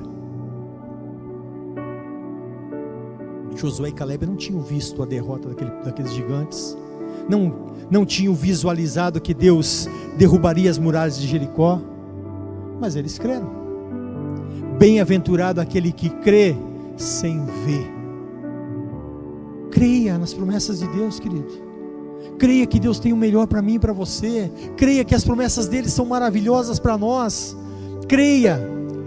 Josué e Caleb não tinham visto a derrota daquele, daqueles gigantes, não, não tinham visualizado que Deus derrubaria as muralhas de Jericó, mas eles creram. Bem-aventurado aquele que crê sem ver. Creia nas promessas de Deus, querido. Creia que Deus tem o melhor para mim e para você. Creia que as promessas dele são maravilhosas para nós. Creia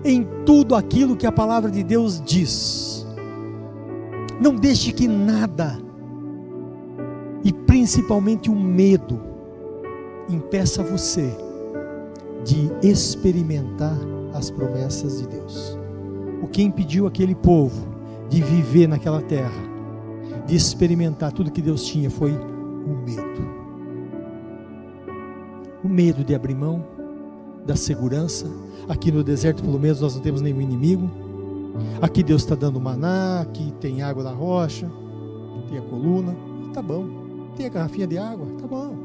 em tudo aquilo que a palavra de Deus diz. Não deixe que nada, e principalmente o medo, impeça você de experimentar as promessas de Deus. O que impediu aquele povo de viver naquela terra, de experimentar tudo que Deus tinha, foi o medo. O medo de abrir mão da segurança. Aqui no deserto, pelo menos, nós não temos nenhum inimigo. Aqui Deus está dando maná, aqui tem água da rocha, tem a coluna, tá bom. Tem a garrafinha de água, tá bom.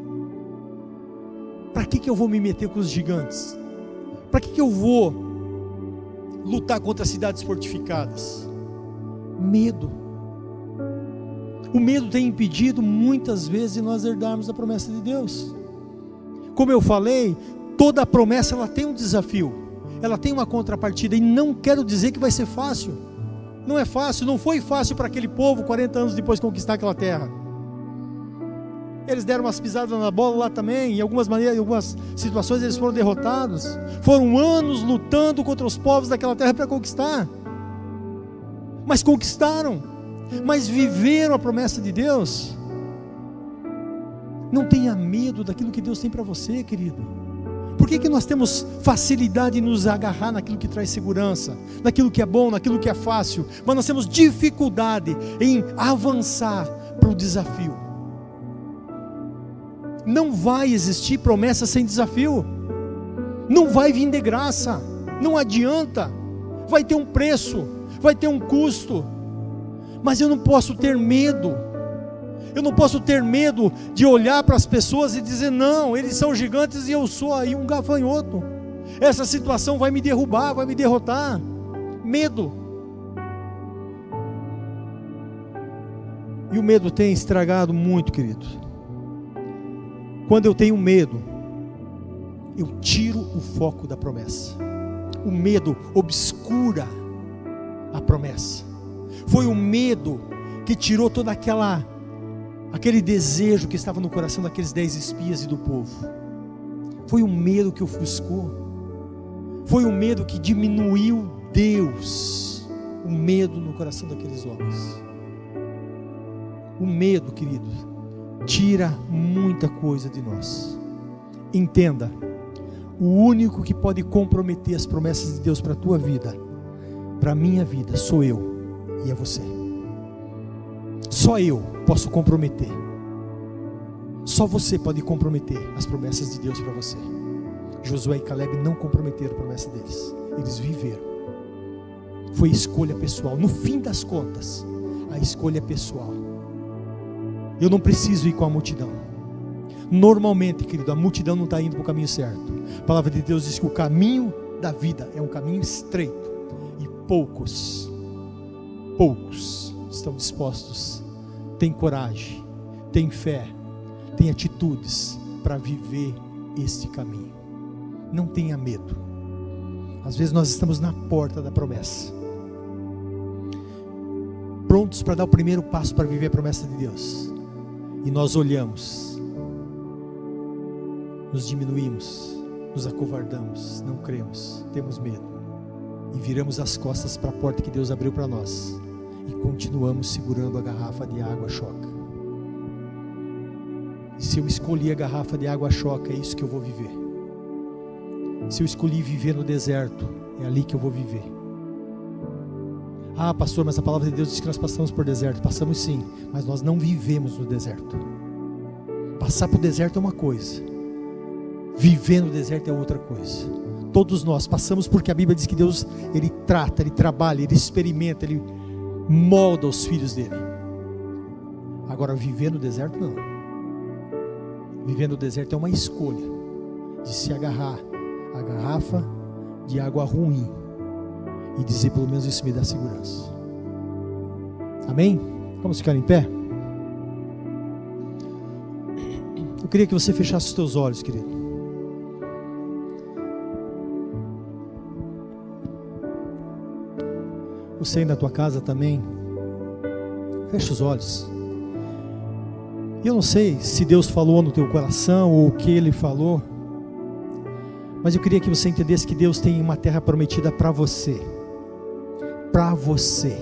Para que, que eu vou me meter com os gigantes? Para que, que eu vou lutar contra cidades fortificadas? Medo. O medo tem impedido muitas vezes de nós herdarmos a promessa de Deus. Como eu falei, toda promessa ela tem um desafio, ela tem uma contrapartida e não quero dizer que vai ser fácil. Não é fácil, não foi fácil para aquele povo 40 anos depois de conquistar aquela terra. Eles deram umas pisadas na bola lá também, em algumas maneiras, em algumas situações eles foram derrotados. Foram anos lutando contra os povos daquela terra para conquistar. Mas conquistaram mas viveram a promessa de Deus. Não tenha medo daquilo que Deus tem para você, querido. Por que, que nós temos facilidade em nos agarrar naquilo que traz segurança, naquilo que é bom, naquilo que é fácil, mas nós temos dificuldade em avançar para o desafio? Não vai existir promessa sem desafio, não vai vir de graça, não adianta, vai ter um preço, vai ter um custo mas eu não posso ter medo. Eu não posso ter medo de olhar para as pessoas e dizer: não, eles são gigantes e eu sou aí um gafanhoto. Essa situação vai me derrubar, vai me derrotar. Medo. E o medo tem estragado muito, querido. Quando eu tenho medo, eu tiro o foco da promessa. O medo obscura a promessa. Foi o medo que tirou toda aquela aquele desejo que estava no coração daqueles dez espias e do povo. Foi o medo que ofuscou. Foi o medo que diminuiu Deus. O medo no coração daqueles homens. O medo, querido, tira muita coisa de nós. Entenda, o único que pode comprometer as promessas de Deus para a tua vida, para a minha vida, sou eu e é você. Só eu posso comprometer. Só você pode comprometer as promessas de Deus para você. Josué e Caleb não comprometeram a promessa deles, eles viveram. Foi escolha pessoal. No fim das contas, a escolha é pessoal. Eu não preciso ir com a multidão. Normalmente, querido, a multidão não está indo para o caminho certo. A palavra de Deus diz que o caminho da vida é um caminho estreito e poucos, poucos estão dispostos, têm coragem, têm fé, têm atitudes para viver este caminho. Não tenha medo. Às vezes nós estamos na porta da promessa, prontos para dar o primeiro passo para viver a promessa de Deus e nós olhamos, nos diminuímos, nos acovardamos, não cremos, temos medo e viramos as costas para a porta que Deus abriu para nós e continuamos segurando a garrafa de água choca. E se eu escolhi a garrafa de água choca, é isso que eu vou viver. Se eu escolhi viver no deserto, é ali que eu vou viver. Ah, pastor, mas a palavra de Deus diz que nós passamos por deserto. Passamos sim, mas nós não vivemos no deserto. Passar por deserto é uma coisa, viver no deserto é outra coisa. Todos nós passamos porque a Bíblia diz que Deus ele trata, ele trabalha, ele experimenta, ele molda os filhos dele. Agora viver no deserto não. Viver no deserto é uma escolha de se agarrar à garrafa de água ruim e dizer: pelo menos isso me dá segurança. Amém? Vamos ficar em pé? Eu queria que você fechasse os teus olhos, querido. Você aí na tua casa também. Fecha os olhos. Eu não sei se Deus falou no teu coração ou o que Ele falou, mas eu queria que você entendesse que Deus tem uma terra prometida para você para você.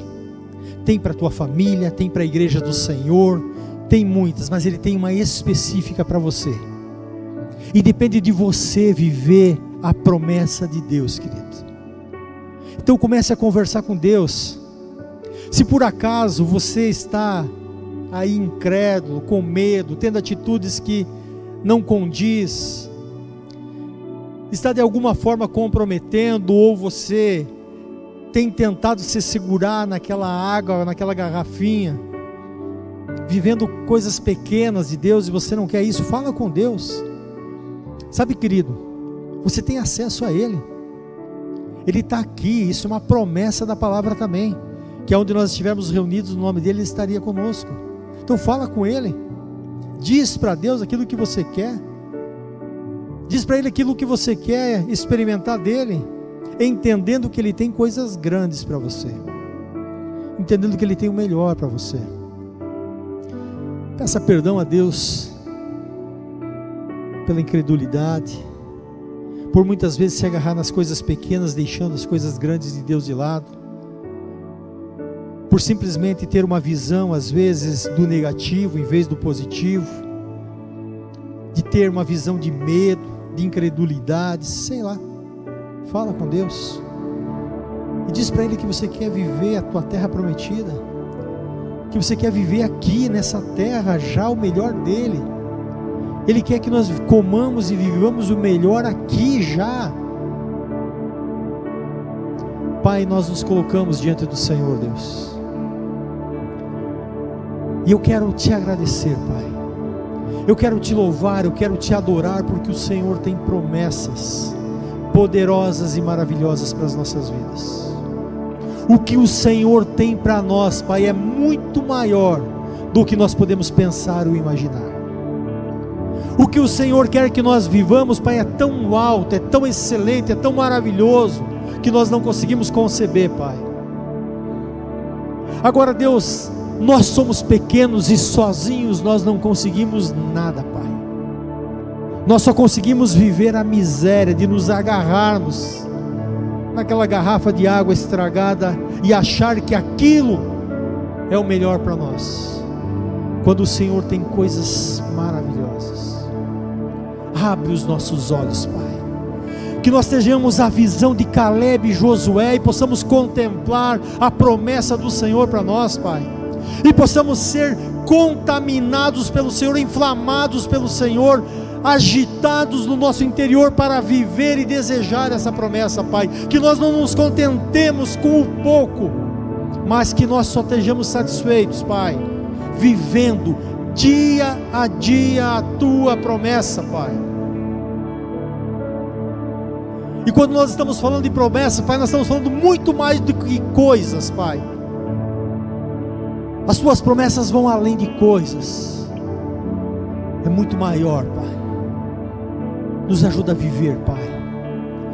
Tem para tua família, tem para a igreja do Senhor, tem muitas, mas ele tem uma específica para você. E depende de você viver a promessa de Deus, querido. Então comece a conversar com Deus. Se por acaso você está aí incrédulo, com medo, tendo atitudes que não condiz, está de alguma forma comprometendo ou você tem tentado se segurar naquela água, naquela garrafinha, vivendo coisas pequenas de Deus e você não quer isso, fala com Deus. Sabe, querido, você tem acesso a Ele. Ele está aqui, isso é uma promessa da palavra também. Que onde nós estivermos reunidos no nome dele, Ele estaria conosco. Então fala com Ele. Diz para Deus aquilo que você quer. Diz para Ele aquilo que você quer experimentar dele entendendo que Ele tem coisas grandes para você, entendendo que Ele tem o melhor para você. Peça perdão a Deus pela incredulidade, por muitas vezes se agarrar nas coisas pequenas, deixando as coisas grandes de Deus de lado, por simplesmente ter uma visão, às vezes, do negativo em vez do positivo, de ter uma visão de medo, de incredulidade, sei lá. Fala com Deus. E diz para Ele que você quer viver a tua terra prometida. Que você quer viver aqui nessa terra já o melhor dele. Ele quer que nós comamos e vivamos o melhor aqui já. Pai, nós nos colocamos diante do Senhor, Deus. E eu quero te agradecer, Pai. Eu quero te louvar, eu quero te adorar, porque o Senhor tem promessas poderosas e maravilhosas para as nossas vidas. O que o Senhor tem para nós, Pai, é muito maior do que nós podemos pensar ou imaginar. O que o Senhor quer que nós vivamos, Pai, é tão alto, é tão excelente, é tão maravilhoso, que nós não conseguimos conceber, Pai. Agora, Deus, nós somos pequenos e sozinhos nós não conseguimos nada, Pai. Nós só conseguimos viver a miséria de nos agarrarmos naquela garrafa de água estragada e achar que aquilo é o melhor para nós. Quando o Senhor tem coisas maravilhosas. Abre os nossos olhos, Pai que nós tenhamos a visão de Caleb e Josué e possamos contemplar a promessa do Senhor para nós, Pai, e possamos ser contaminados pelo Senhor, inflamados pelo Senhor, agitados no nosso interior para viver e desejar essa promessa, Pai, que nós não nos contentemos com o pouco, mas que nós só estejamos satisfeitos, Pai, vivendo dia a dia a tua promessa, Pai e quando nós estamos falando de promessa, Pai, nós estamos falando muito mais do que coisas, Pai. As tuas promessas vão além de coisas. É muito maior, Pai. Nos ajuda a viver, Pai,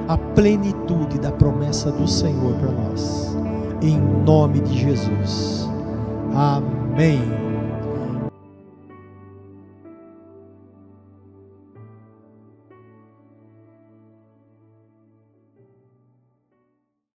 a plenitude da promessa do Senhor para nós. Em nome de Jesus. Amém.